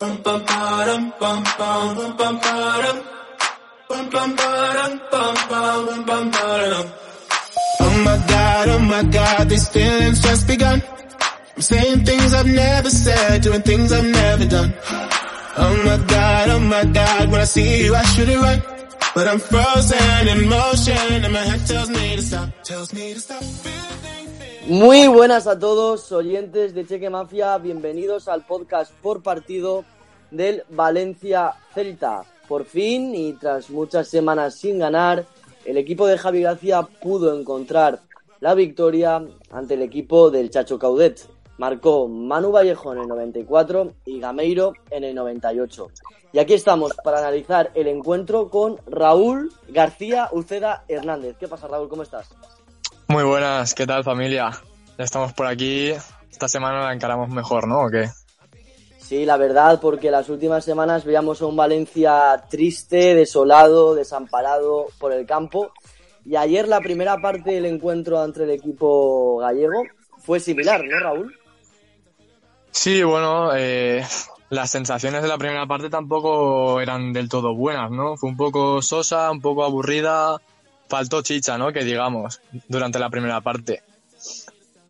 Oh my god, oh my god, these feelings just begun. I'm saying things I've never said, doing things I've never done. Oh my god, oh my god, when I see you I should it right. But I'm frozen in motion and my head tells me to stop, tells me to stop. Feeling. Muy buenas a todos, oyentes de Cheque Mafia, bienvenidos al podcast por partido del Valencia Celta. Por fin y tras muchas semanas sin ganar, el equipo de Javi Gracia pudo encontrar la victoria ante el equipo del Chacho Caudet. Marcó Manu Vallejo en el 94 y Gameiro en el 98. Y aquí estamos para analizar el encuentro con Raúl García Uceda Hernández. ¿Qué pasa, Raúl? ¿Cómo estás? Muy buenas, ¿qué tal familia? Ya estamos por aquí. Esta semana la encaramos mejor, ¿no? ¿O qué? Sí, la verdad, porque las últimas semanas veíamos a un Valencia triste, desolado, desamparado por el campo. Y ayer la primera parte del encuentro entre el equipo gallego fue similar, ¿no, Raúl? Sí, bueno, eh, las sensaciones de la primera parte tampoco eran del todo buenas, ¿no? Fue un poco sosa, un poco aburrida, faltó chicha, ¿no? Que digamos, durante la primera parte.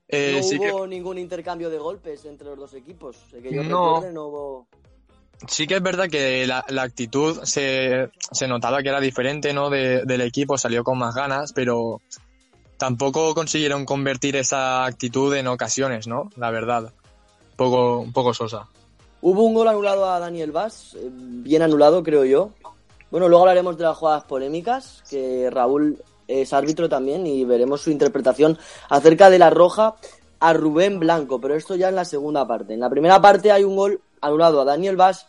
Eh, no sí, que, hubo ningún intercambio de golpes entre los dos equipos. Sé que yo No. recuerde, no hubo... sí que es verdad que la, la actitud se, se notaba que era diferente, ¿no? De- del equipo, salió con más ganas, pero tampoco consiguieron convertir esa actitud en ocasiones, ¿no? La verdad. Un poco, un poco sosa. Hubo un gol anulado a Daniel Vaz, eh, bien anulado, creo yo. Bueno, luego hablaremos de las jugadas polémicas, que Raúl es árbitro también y veremos su interpretación acerca de la roja a Rubén Blanco, pero esto ya en la segunda parte. En la primera parte hay un gol anulado a Daniel Vaz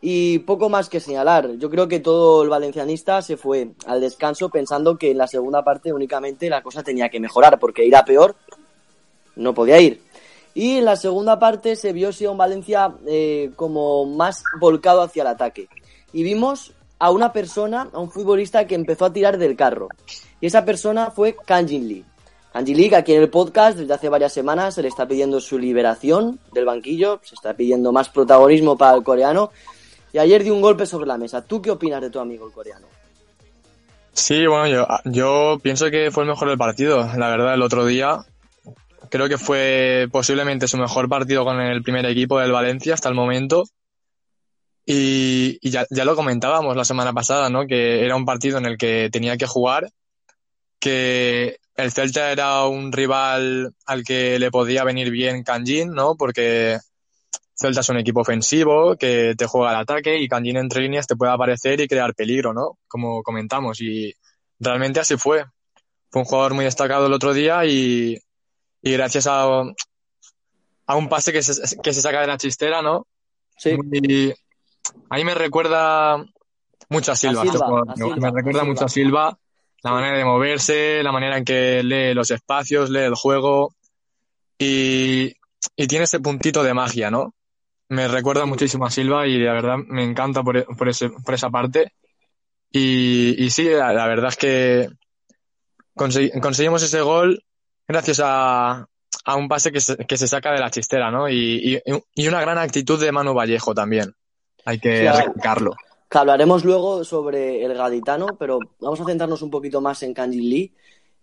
y poco más que señalar. Yo creo que todo el valencianista se fue al descanso pensando que en la segunda parte únicamente la cosa tenía que mejorar, porque ir a peor no podía ir. Y en la segunda parte se vio a un Valencia eh, como más volcado hacia el ataque. Y vimos a una persona, a un futbolista que empezó a tirar del carro. Y esa persona fue Kanjin Lee. Kanjin Lee, que aquí en el podcast desde hace varias semanas se le está pidiendo su liberación del banquillo, se está pidiendo más protagonismo para el coreano. Y ayer dio un golpe sobre la mesa. ¿Tú qué opinas de tu amigo el coreano? Sí, bueno, yo, yo pienso que fue el mejor del partido, la verdad, el otro día. Creo que fue posiblemente su mejor partido con el primer equipo del Valencia hasta el momento. Y, y ya, ya lo comentábamos la semana pasada, ¿no? Que era un partido en el que tenía que jugar, que el Celta era un rival al que le podía venir bien Canjin, ¿no? Porque Celta es un equipo ofensivo que te juega al ataque y Canjin entre líneas te puede aparecer y crear peligro, ¿no? Como comentamos. Y realmente así fue. Fue un jugador muy destacado el otro día y, y gracias a, a un pase que se, que se saca de la chistera, ¿no? Sí. Muy- a mí me recuerda mucho a Silva. A Silva, este. Silva, me a recuerda Silva. mucho a Silva, la manera de moverse, la manera en que lee los espacios, lee el juego y, y tiene ese puntito de magia, ¿no? Me recuerda muchísimo a Silva y la verdad me encanta por, por, ese, por esa parte. Y, y sí, la, la verdad es que consegui- conseguimos ese gol gracias a, a un pase que se, que se saca de la chistera, ¿no? Y, y, y una gran actitud de Manu Vallejo también. Hay que Sí, ver. Hablaremos luego sobre el gaditano, pero vamos a centrarnos un poquito más en Kanjin Lee.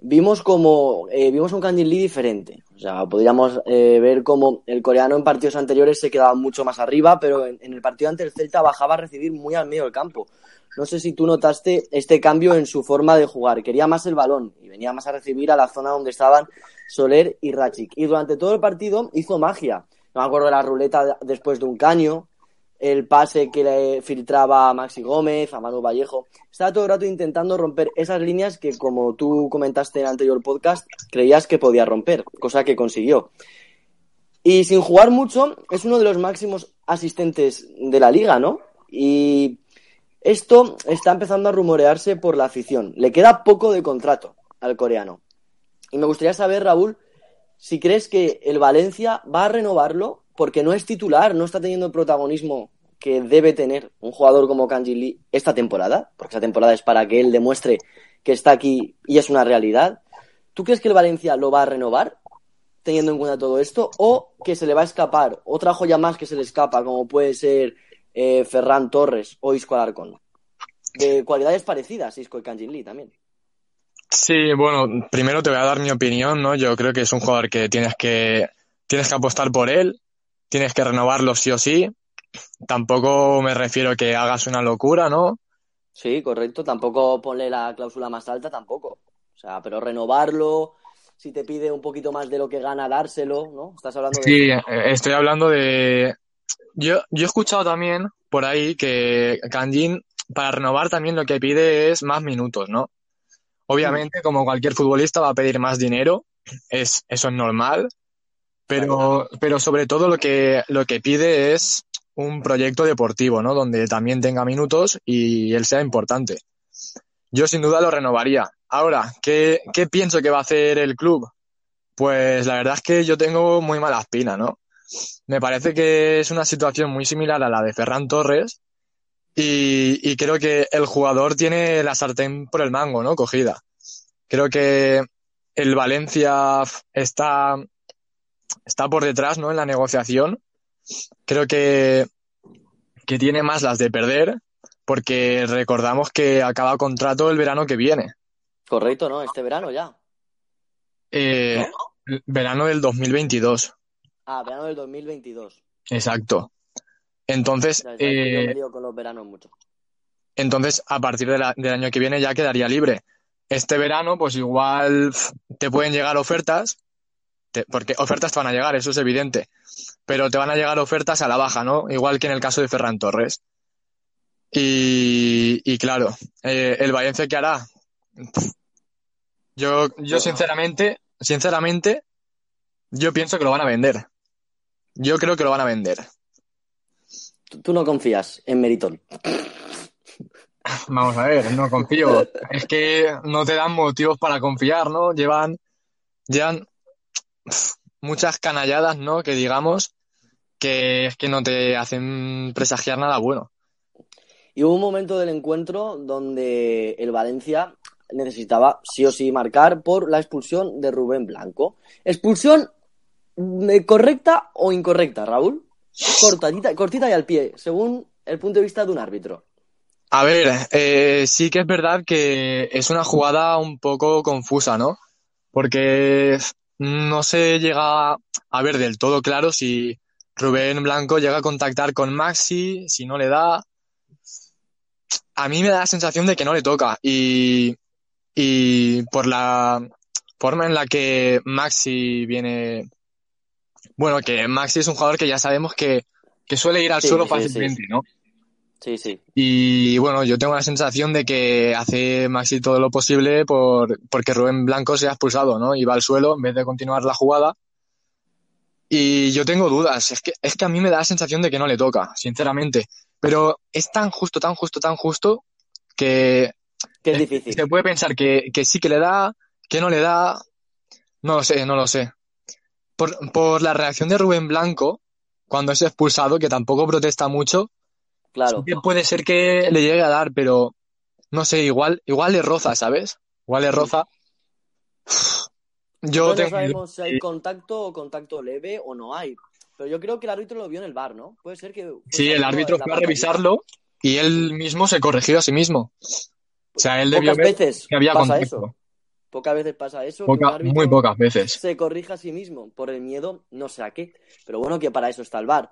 Vimos como eh, vimos un Kanjin Lee diferente. O sea, podríamos eh, ver como el coreano en partidos anteriores se quedaba mucho más arriba, pero en, en el partido ante el Celta bajaba a recibir muy al medio del campo. No sé si tú notaste este cambio en su forma de jugar. Quería más el balón y venía más a recibir a la zona donde estaban Soler y Rachik. Y durante todo el partido hizo magia. No me acuerdo de la ruleta de- después de un caño, el pase que le filtraba a Maxi Gómez, a Manu Vallejo. Estaba todo el rato intentando romper esas líneas que, como tú comentaste en el anterior podcast, creías que podía romper, cosa que consiguió. Y sin jugar mucho, es uno de los máximos asistentes de la liga, ¿no? Y esto está empezando a rumorearse por la afición. Le queda poco de contrato al coreano. Y me gustaría saber, Raúl, si crees que el Valencia va a renovarlo porque no es titular, no está teniendo el protagonismo que debe tener un jugador como Kanji Lee esta temporada, porque esta temporada es para que él demuestre que está aquí y es una realidad. ¿Tú crees que el Valencia lo va a renovar teniendo en cuenta todo esto o que se le va a escapar otra joya más que se le escapa como puede ser eh, Ferran Torres o Isco Alarcón? De cualidades parecidas, Isco y Kanji Lee también. Sí, bueno, primero te voy a dar mi opinión, ¿no? Yo creo que es un jugador que tienes que, tienes que apostar por él, tienes que renovarlo sí o sí. Tampoco me refiero a que hagas una locura, ¿no? Sí, correcto. Tampoco ponle la cláusula más alta, tampoco. O sea, pero renovarlo, si te pide un poquito más de lo que gana, dárselo, ¿no? Estás hablando de... Sí, estoy hablando de... Yo, yo he escuchado también por ahí que Kanjin, para renovar también lo que pide es más minutos, ¿no? Obviamente, como cualquier futbolista va a pedir más dinero, es, eso es normal, pero, pero sobre todo lo que, lo que pide es un proyecto deportivo, ¿no? Donde también tenga minutos y él sea importante. Yo sin duda lo renovaría. Ahora, ¿qué, qué pienso que va a hacer el club? Pues la verdad es que yo tengo muy mala espina, ¿no? Me parece que es una situación muy similar a la de Ferran Torres, y, creo que el jugador tiene la sartén por el mango, ¿no? Cogida. Creo que el Valencia está, está por detrás, ¿no? En la negociación. Creo que, que tiene más las de perder, porque recordamos que acaba contrato el verano que viene. Correcto, ¿no? Este verano ya. Eh, Verano del 2022. Ah, verano del 2022. Exacto. Entonces, eh, entonces a partir del año que viene ya quedaría libre. Este verano, pues igual te pueden llegar ofertas, porque ofertas te van a llegar, eso es evidente, pero te van a llegar ofertas a la baja, ¿no? Igual que en el caso de Ferran Torres. Y, claro, eh, el Valencia que hará. Yo, yo sinceramente, sinceramente, yo pienso que lo van a vender. Yo creo que lo van a vender. Tú no confías en Meritón. Vamos a ver, no confío. Es que no te dan motivos para confiar, ¿no? Llevan, llevan muchas canalladas, ¿no? Que digamos que es que no te hacen presagiar nada bueno. Y hubo un momento del encuentro donde el Valencia necesitaba sí o sí marcar por la expulsión de Rubén Blanco. ¿Expulsión eh, correcta o incorrecta, Raúl? cortadita, cortita y al pie, según el punto de vista de un árbitro. A ver, eh, sí que es verdad que es una jugada un poco confusa, ¿no? Porque no se llega a ver del todo claro si Rubén Blanco llega a contactar con Maxi, si no le da. A mí me da la sensación de que no le toca y, y por la forma en la que Maxi viene bueno, que Maxi es un jugador que ya sabemos que, suele ir al suelo fácilmente, ¿no? Sí, sí. Y bueno, yo tengo la sensación de que hace Maxi todo lo posible por porque Rubén Blanco se ha expulsado, ¿no? Y va al suelo en vez de continuar la jugada. Y yo tengo dudas. Es que, es que a mí me da la sensación de que no le toca, sinceramente. Pero es tan justo, tan justo, tan justo que. Que es difícil. Se puede pensar que, que sí que le da, que no le da. No lo sé, no lo sé por, la reacción de Rubén Blanco cuando es expulsado, que tampoco protesta mucho. Claro. puede ser que le llegue a dar, pero no sé, igual, igual le roza, ¿sabes? Igual le roza. Yo no sabemos si hay contacto o contacto leve o no hay. Pero yo creo que el árbitro lo vio en el bar, ¿no? Puede ser que. Sí, el árbitro fue a revisarlo y él mismo se corrigió a sí mismo. O sea, él debió ver veces que había contacto. Pocas veces pasa eso. muy pocas veces. Se corrija a sí mismo por el miedo, no sé a qué. Pero bueno, que para eso está el bar.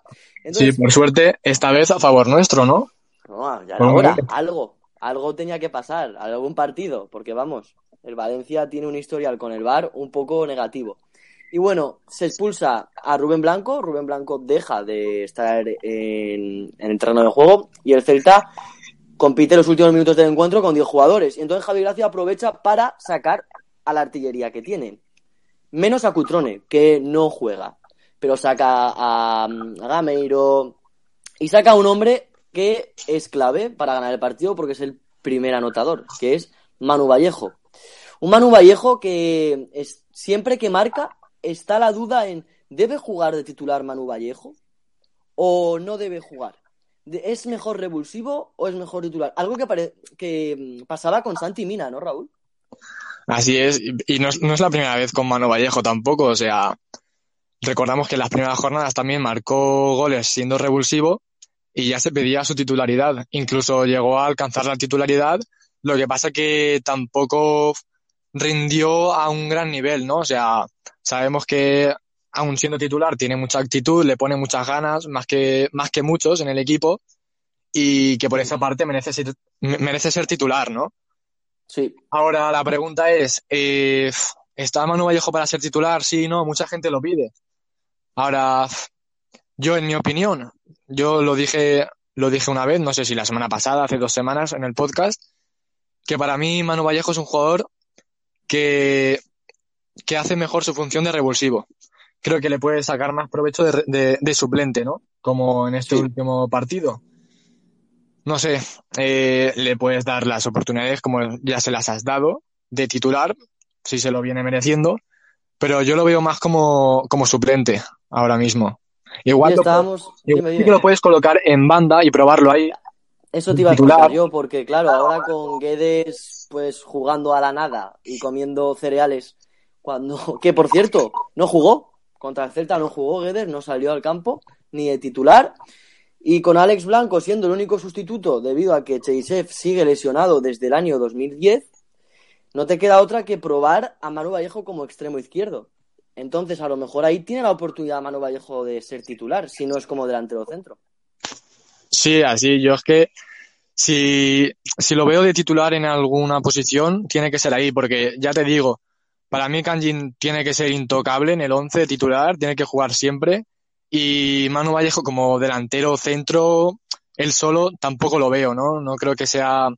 sí, por suerte, esta vez a favor nuestro, ¿no? No, ya ahora, algo. Algo tenía que pasar, algún partido, porque vamos, el Valencia tiene un historial con el bar un poco negativo. Y bueno, se expulsa a Rubén Blanco, Rubén Blanco deja de estar en, en el terreno de juego y el Celta compite los últimos minutos del encuentro con 10 jugadores. Y entonces Javi Gracia aprovecha para sacar a la artillería que tiene. Menos a Cutrone, que no juega. pero saca a, a Gameiro y saca a un hombre que es clave para ganar el partido porque es el primer anotador, que es Manu Vallejo. Un Manu Vallejo que es, siempre que marca está la duda en ¿debe jugar de titular Manu Vallejo o no debe jugar? ¿Es mejor revulsivo o es mejor titular? Algo que, pare- que mm, pasaba con Santi Mina, ¿no, Raúl? Así es, y no es, no es la primera vez con Manu Vallejo tampoco, o sea, recordamos que en las primeras jornadas también marcó goles siendo revulsivo y ya se pedía su titularidad, incluso llegó a alcanzar la titularidad, lo que pasa que tampoco rindió a un gran nivel, ¿no? O sea, sabemos que aun siendo titular tiene mucha actitud, le pone muchas ganas, más que, más que muchos en el equipo, y que por esa parte merece ser, merece ser titular, ¿no? Sí. Ahora la pregunta es, eh, ¿está Manu Vallejo para ser titular? Sí, no, mucha gente lo pide. Ahora, yo en mi opinión, yo lo dije, lo dije una vez, no sé si la semana pasada, hace dos semanas en el podcast, que para mí Manu Vallejo es un jugador que, que hace mejor su función de revulsivo. Creo que le puede sacar más provecho de, de- de suplente, ¿no? Como en este Sí. último partido. No sé, eh, le puedes dar las oportunidades como ya se las has dado de titular, si se lo viene mereciendo, pero yo lo veo más como, como suplente ahora mismo. Igual, lo, estábamos. igual sí que lo puedes colocar en banda y probarlo ahí. Eso te iba a titular. contar yo, porque claro, ahora con Guedes pues jugando a la nada y comiendo cereales, cuando, que por cierto, no jugó, contra el Celta no jugó Guedes, no salió al campo, ni de titular, y con Alex Blanco siendo el único sustituto debido a que Cheisev sigue lesionado desde el año 2010, no te queda otra que probar a Manu Vallejo como extremo izquierdo. Entonces, a lo mejor ahí tiene la oportunidad Manu Vallejo de ser titular, si no es como delantero centro. Sí, así, yo es que si, si lo veo de titular en alguna posición, tiene que ser ahí, porque ya te digo, para mí Kanjin tiene que ser intocable en el 11 titular, tiene que jugar siempre, y Manu Vallejo como delantero centro, él solo tampoco lo veo, ¿no? No creo que sea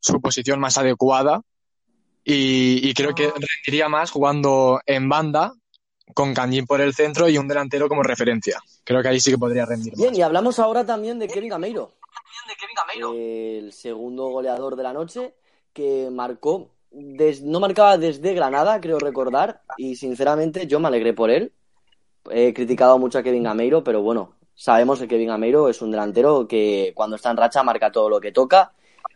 su posición más adecuada, y, y creo que rendiría más jugando en banda, con Kanjin por el centro y un delantero como referencia. Creo que ahí sí que podría rendir más. Bien, y hablamos ahora también de Kevin Gameiro. El segundo goleador de la noche que marcó, no marcaba desde Granada, creo recordar, y sinceramente yo me alegré por él. He criticado mucho a Kevin Gameiro, pero bueno, sabemos que Kevin Gameiro es un delantero que cuando está en racha marca todo lo que toca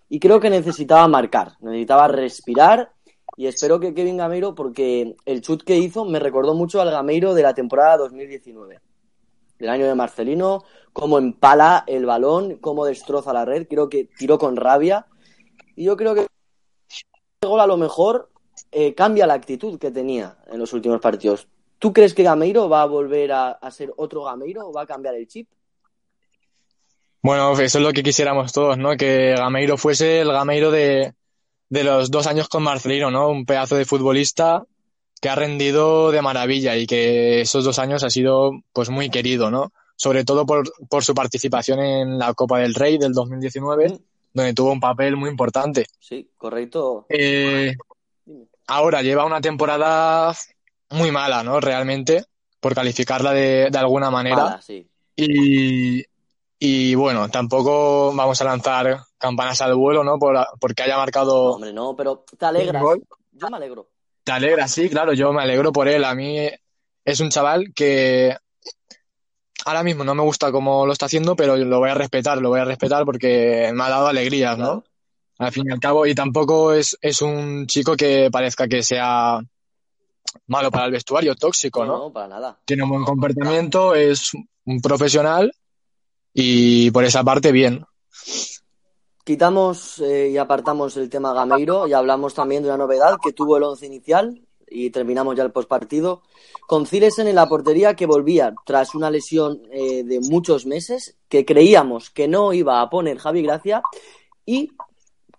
y creo que necesitaba marcar, necesitaba respirar y espero que Kevin Gameiro, porque el chut que hizo me recordó mucho al Gameiro de la temporada 2019 del año de Marcelino, cómo empala el balón, cómo destroza la red, creo que tiró con rabia. Y yo creo que gol a lo mejor eh, cambia la actitud que tenía en los últimos partidos. ¿Tú crees que Gameiro va a volver a, a ser otro Gameiro o va a cambiar el chip? Bueno, eso es lo que quisiéramos todos, ¿no? Que Gameiro fuese el Gameiro de, de los dos años con Marcelino, ¿no? Un pedazo de futbolista que ha rendido de maravilla y que esos dos años ha sido pues muy querido, ¿no? Sobre todo por, por su participación en la Copa del Rey del 2019, donde tuvo un papel muy importante. Sí, correcto. Eh, ahora lleva una temporada muy mala, ¿no? Realmente, por calificarla de, de alguna manera. Mala, sí. Y, y bueno, tampoco vamos a lanzar campanas al vuelo, ¿no? Por, porque haya marcado hombre, no, pero te alegras. Yo me alegro. Te alegra, sí, claro, yo me alegro por él. A mí es un chaval que ahora mismo no me gusta cómo lo está haciendo, pero lo voy a respetar, lo voy a respetar porque me ha dado alegrías, ¿no? Al fin y al cabo, y tampoco es, es un chico que parezca que sea malo para el vestuario, tóxico, No, ¿no? no, para nada. Tiene un buen comportamiento, es un profesional y por esa parte bien. Quitamos eh, y apartamos el tema Gameiro y hablamos también de una novedad que tuvo el once inicial y terminamos ya el postpartido con Cilesen en la portería que volvía tras una lesión eh, de muchos meses que creíamos que no iba a poner Javi Gracia y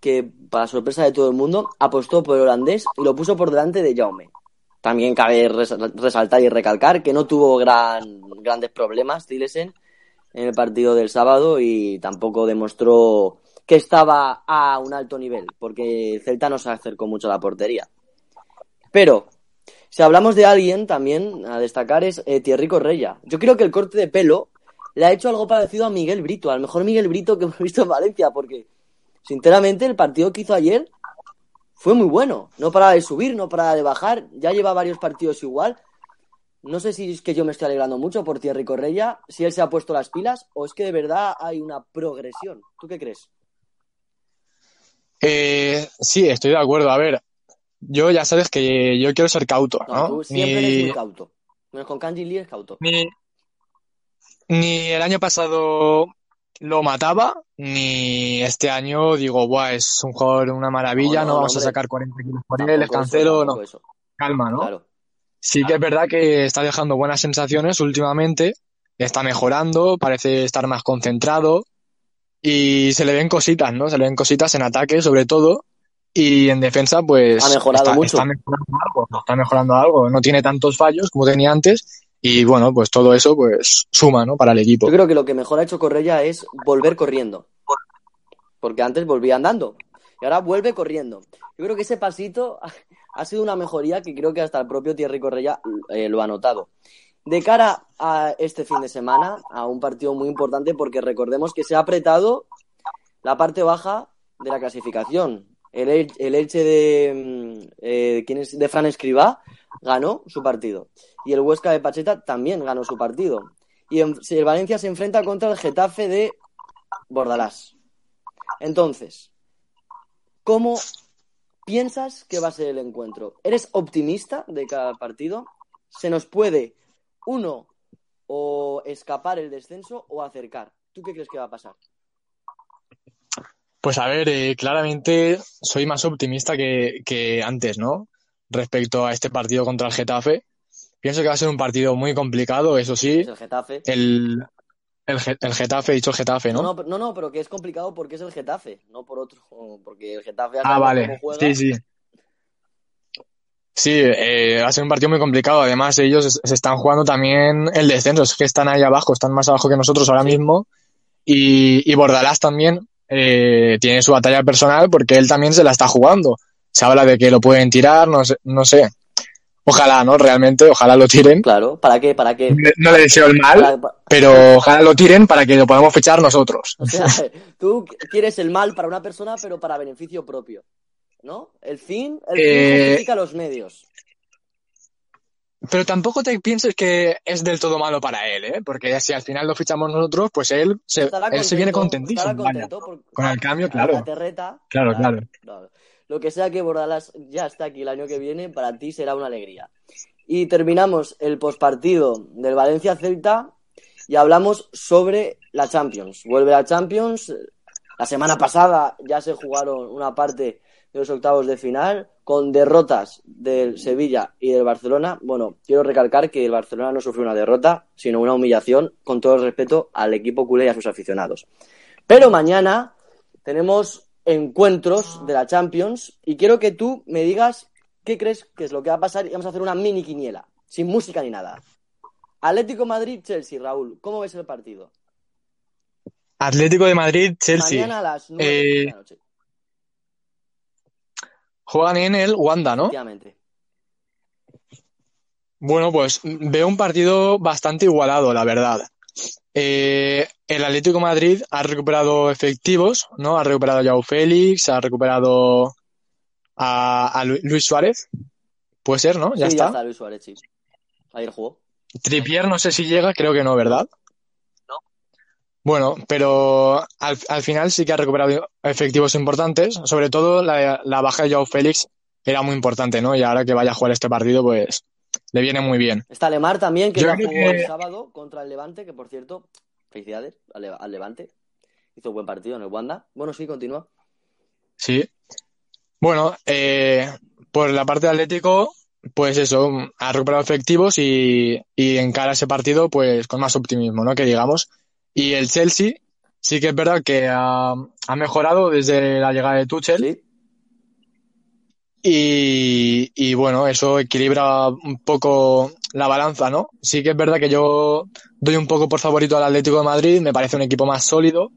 que para sorpresa de todo el mundo apostó por el holandés y lo puso por delante de Jaume. También cabe res- resaltar y recalcar que no tuvo gran, grandes problemas Cilesen en el partido del sábado y tampoco demostró que estaba a un alto nivel, porque Celta no se acercó mucho a la portería. Pero Si hablamos de alguien también a destacar es eh, Thierry Correia. Yo creo que el corte de pelo le ha hecho algo parecido a Miguel Brito, al mejor Miguel Brito que hemos visto en Valencia, porque sinceramente el partido que hizo ayer fue muy bueno. No para de subir, no para de bajar, ya lleva varios partidos igual. No sé si es que yo me estoy alegrando mucho por Thierry Correia, si él se ha puesto las pilas o es que de verdad hay una progresión. ¿Tú qué crees? Eh, sí, estoy de acuerdo. A ver, yo ya sabes que yo quiero ser cauto, ¿no? No, tú siempre eres muy cauto. Menos con Kanji Lee es cauto. Ni, ni el año pasado lo mataba, ni este año digo, Buah, es un jugador una maravilla, No, no, no, vamos hombre. a sacar 40 kilos por él, Tampoco es cancelo, no. eso. Calma, ¿no? Claro. Sí que es verdad que está dejando buenas sensaciones últimamente, está mejorando, parece estar más concentrado y se le ven cositas, ¿no? Se le ven cositas en ataque, sobre todo, y en defensa, pues Ha mejorado está, mucho. está mejorando algo, está mejorando algo, no tiene tantos fallos como tenía antes y bueno, pues todo eso pues suma, ¿no? Para el equipo. Yo creo que lo que mejor ha hecho Correia es volver corriendo. Porque antes volvía andando. Y ahora vuelve corriendo. Yo creo que ese pasito ha sido una mejoría que creo que hasta el propio Thierry Correia eh, lo ha notado. De cara a este fin de semana, a un partido muy importante, porque recordemos que se ha apretado la parte baja de la clasificación. El, El- el Elche de, mm, eh, ¿quién es? de Fran Escribá ganó su partido. Y el Huesca de Pacheta también ganó su partido. Y en- el Valencia se enfrenta contra el Getafe de Bordalás. Entonces, ¿cómo piensas que va a ser el encuentro? ¿Eres optimista de cada partido? ¿Se nos puede, uno, o escapar el descenso o acercar? ¿Tú qué crees que va a pasar? Pues a ver, eh, claramente soy más optimista que, que antes, ¿no? Respecto a este partido contra el Getafe. Pienso que va a ser un partido muy complicado, eso sí. Es el Getafe. El, el, Ge- el Getafe, dicho el Getafe, No, ¿no? no, no, pero que es complicado porque es el Getafe, no por otro. Porque el Getafe Ah, vale. juega. Sí, sí. Sí, eh, va a ser un partido muy complicado. Además, ellos es- se están jugando también el descenso. Es que están ahí abajo, están más abajo que nosotros ahora mismo. Y, y Bordalás también eh, tiene su batalla personal porque él también se la está jugando. Se habla de que lo pueden tirar, no sé, no sé. Ojalá, ¿no? Realmente, ojalá lo tiren. Claro, ¿para qué? ¿Para qué? No le deseo el mal, Para- pero ojalá lo tiren para que lo podamos fichar nosotros. O sea, tú quieres el mal para una persona, pero para beneficio propio. ¿No? El fin, el fin Eh, justifica los medios. Pero tampoco te pienses que es del todo malo para él, ¿eh? Porque si al final lo fichamos nosotros, pues él se, Estará él se viene contento, contentísimo. contento por- Con el cambio, claro. La terreta. Claro, claro. Lo que sea que Bordalas ya está aquí el año que viene, para ti será una alegría. Y terminamos el pospartido del Valencia Celta y hablamos sobre la Champions. Vuelve la Champions. La semana pasada ya se jugaron una parte de los octavos de final con derrotas del Sevilla y del Barcelona. Bueno, quiero recalcar que el Barcelona no sufrió una derrota, sino una humillación, con todo el respeto al equipo culé y a sus aficionados. Pero mañana tenemos encuentros de la Champions y quiero que tú me digas qué crees que es lo que va a pasar y vamos a hacer una mini quiniela, sin música ni nada. Atlético Madrid-Chelsea, Raúl, ¿cómo ves el partido? Atlético de Madrid, Chelsea. Mañana a las 9 Eh, de la noche, Juegan en el Wanda, ¿no? efectivamente. Bueno, pues veo un partido bastante igualado, la verdad. Eh, el Atlético de Madrid ha recuperado efectivos, ¿no? Ha recuperado a Joao Félix, ha recuperado a, a Lu- Luis Suárez. Puede ser, ¿no? Ya sí, está. ya está Luis Suárez, sí. Ayer jugó. Trippier no sé si llega, creo que no, ¿verdad? Bueno, pero al, al final sí que ha recuperado efectivos importantes. Sobre todo la, la baja de Joao Félix era muy importante, ¿no? Y ahora que vaya a jugar este partido, pues le viene muy bien. Está Lemar también, que Yo ya jugó que- el sábado contra el Levante, que por cierto, felicidades al, al Levante. Hizo buen partido en el Wanda. Bueno, sí, continúa. Sí. Bueno, eh, por la parte de Atlético, pues eso, ha recuperado efectivos y, y encara ese partido pues con más optimismo, ¿no? Que digamos. Y el Chelsea sí que es verdad que ha, ha mejorado desde la llegada de Tuchel. Sí. Y, y bueno, eso equilibra un poco la balanza, ¿no? Sí que es verdad que yo doy un poco por favorito al Atlético de Madrid, me parece un equipo más sólido.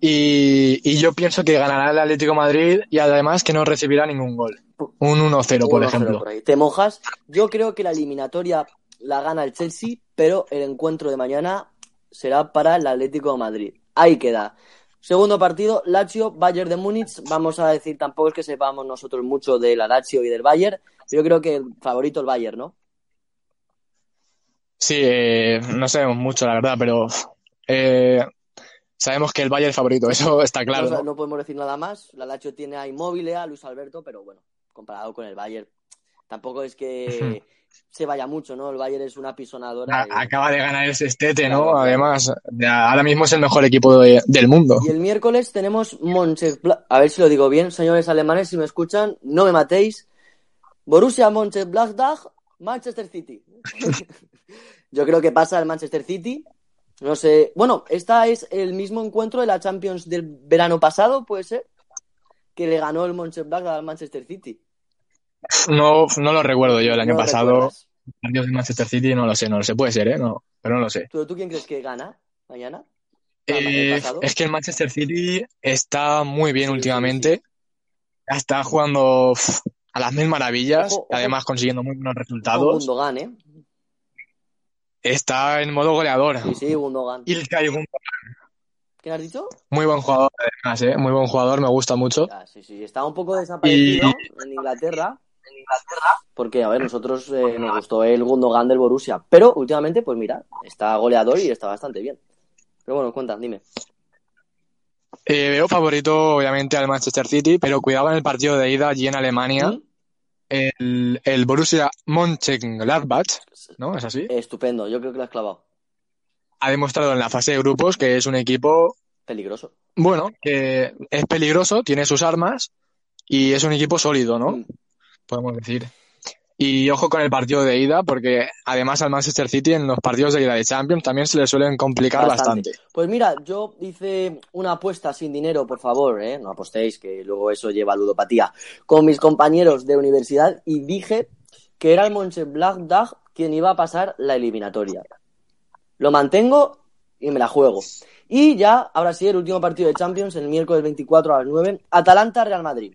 Y, y yo pienso que ganará el Atlético de Madrid y además que no recibirá ningún gol. Un 1-0, por 1-0 ejemplo. por. Te mojas. Yo creo que la eliminatoria la gana el Chelsea, pero el encuentro de mañana será para el Atlético de Madrid. Ahí queda. Segundo partido, Lazio, Bayern de Múnich. Vamos a decir, tampoco es que sepamos nosotros mucho de la Lazio y del Bayern. Yo creo que el favorito el Bayern, ¿no? Sí, eh, no sabemos mucho, la verdad, pero eh, sabemos que el Bayern es favorito, eso está claro. no, ¿no? no podemos decir nada más. La Lazio tiene a Immobile, a Luis Alberto, pero bueno, comparado con el Bayern, tampoco es que se vaya mucho, ¿no? El Bayern es una pisonadora. A- y- Acaba de ganar ese estete, Claro, ¿no? claro. Además, de- ahora mismo es el mejor equipo de- del mundo. Y el miércoles tenemos Mönchengladbach, a ver si lo digo bien, señores alemanes, si me escuchan, no me matéis. Borussia Mönchengladbach, Manchester City. Yo creo que pasa el Manchester City. No sé, bueno, esta es el mismo encuentro de la Champions del verano pasado, puede ser, que le ganó el Mönchengladbach al Manchester City. No, no lo recuerdo yo el año ¿No pasado. Partidos de Manchester City, no lo sé, no lo sé. Puede ser, ¿eh? No, pero no lo sé. ¿Pero tú quién crees que gana mañana? Eh, es que el Manchester City está muy bien Sí, sí, últimamente. Está jugando a las mil maravillas, Ojo, ojo. además consiguiendo muy buenos resultados. Gundogan, ¿eh? Está en modo goleador. Sí, sí, Gundogan. Ilkay Gundogan, ¿Quién has dicho? muy buen jugador, además, ¿eh? Muy buen jugador, me gusta mucho. Ah, sí, sí, está un poco desaparecido en Inglaterra. Porque, a ver, nosotros eh, nos gustó el Gundogan del Borussia. Pero últimamente, pues mira, está goleador y está bastante bien. Pero bueno, cuenta, dime. Eh, veo favorito, obviamente, al Manchester City, pero cuidado en el partido de ida allí en Alemania. ¿Mm? El, el Borussia Mönchengladbach, ¿no? ¿Es así? Estupendo, yo creo que lo has clavado. Ha demostrado en la fase de grupos que es un equipo Peligroso. Bueno, que es peligroso, tiene sus armas y es un equipo sólido, ¿no? Mm. Podemos decir. Y ojo con el partido de ida, porque además al Manchester City en los partidos de ida de Champions también se le suelen complicar bastante. Pues mira, yo hice una apuesta sin dinero, por favor, ¿eh? no apostéis, que luego eso lleva a ludopatía, con mis compañeros de universidad y dije que era el Mönchengladbach quien iba a pasar la eliminatoria. Lo mantengo y me la juego. Y ya, ahora sí, el último partido de Champions, el miércoles 24 a las 9, Atalanta-Real Madrid.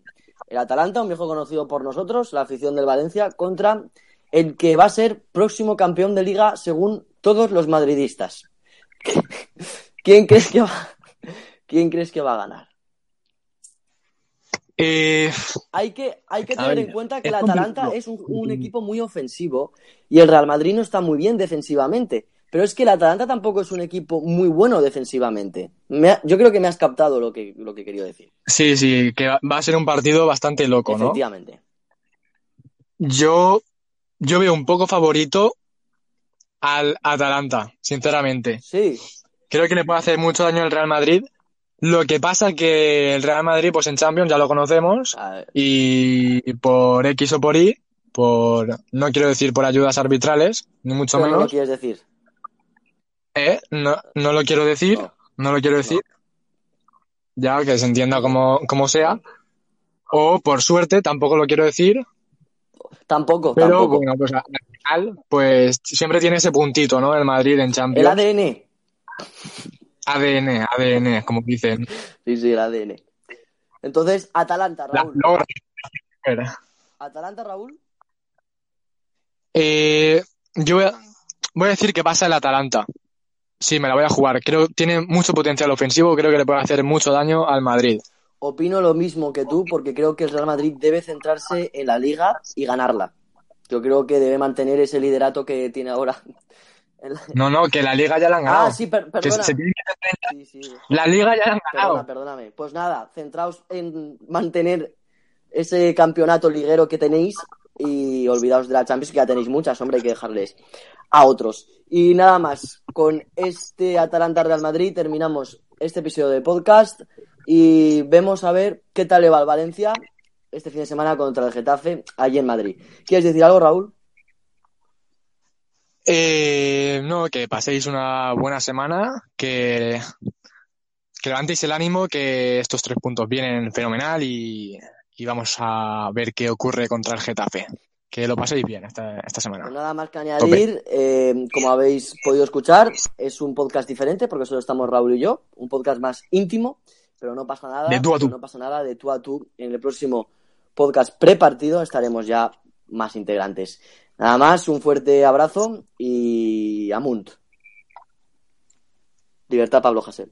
El Atalanta, un viejo conocido por nosotros, la afición del Valencia, contra el que va a ser próximo campeón de liga según todos los madridistas. ¿Quién crees que va, ¿quién crees que va a ganar? Eh, Hay que, hay que tener ver, en cuenta que el Atalanta complicado. es un, un equipo muy ofensivo y el Real Madrid no está muy bien defensivamente. Pero es que el Atalanta tampoco es un equipo muy bueno defensivamente. Me ha- yo creo que me has captado lo que, lo que quería decir. sí, sí, que va a ser un partido bastante loco, ¿no? Efectivamente. Yo, yo veo un poco favorito al Atalanta, sinceramente. Sí, Creo que le puede hacer mucho daño al Real Madrid. Lo que pasa que el Real Madrid, pues en Champions ya lo conocemos. y por X o por Y, por no quiero decir por ayudas arbitrales, ni mucho pero no lo menos, quieres decir. ¿Eh? No, no lo quiero decir, No. no lo quiero decir, ya que se entienda como, como sea, o por suerte, tampoco lo quiero decir, Tampoco, pero tampoco. bueno, pues al final, pues siempre tiene ese puntito, ¿no? El Madrid en El Champions. ADN. ADN, ADN, como dicen. Sí, sí, el ADN. Entonces, Atalanta, La- Raúl. Atalanta, Raúl. Eh, yo voy a, voy a decir que pasa el Atalanta. Sí, me la voy a jugar. Creo que tiene mucho potencial ofensivo. Creo que le puede hacer mucho daño al Madrid. Opino lo mismo que tú porque creo que el Real Madrid debe centrarse en la liga y ganarla. Yo creo que debe mantener ese liderato que tiene ahora. No, no, que la Liga ya la han ganado. Ah, sí, per- Que perdona. se tiene que- Sí, sí. La Liga ya la han Perdona, ganado. perdóname. Pues nada, centraos en mantener ese campeonato liguero que tenéis y olvidaos de la Champions, que ya tenéis muchas, hombre, hay que dejarles a otros. Y nada más, con este Atalanta Real Madrid terminamos este episodio de podcast y vemos a ver qué tal le va al Valencia este fin de semana contra el Getafe allí en Madrid. ¿Quieres decir algo, Raúl? Eh, no, que paséis una buena semana, que, que levantéis el ánimo, que estos tres puntos vienen fenomenal y, y vamos a ver qué ocurre contra el Getafe. Que lo paséis bien esta, esta Pues semana. nada más que añadir, eh, como habéis podido escuchar, es un podcast diferente porque solo estamos Raúl y yo, un podcast más íntimo, pero no pasa nada, De tú a tú. no pasa nada de tú a tú en el próximo podcast prepartido estaremos ya más integrantes. Nada más, un fuerte abrazo y amunt. Libertad Pablo Hasél.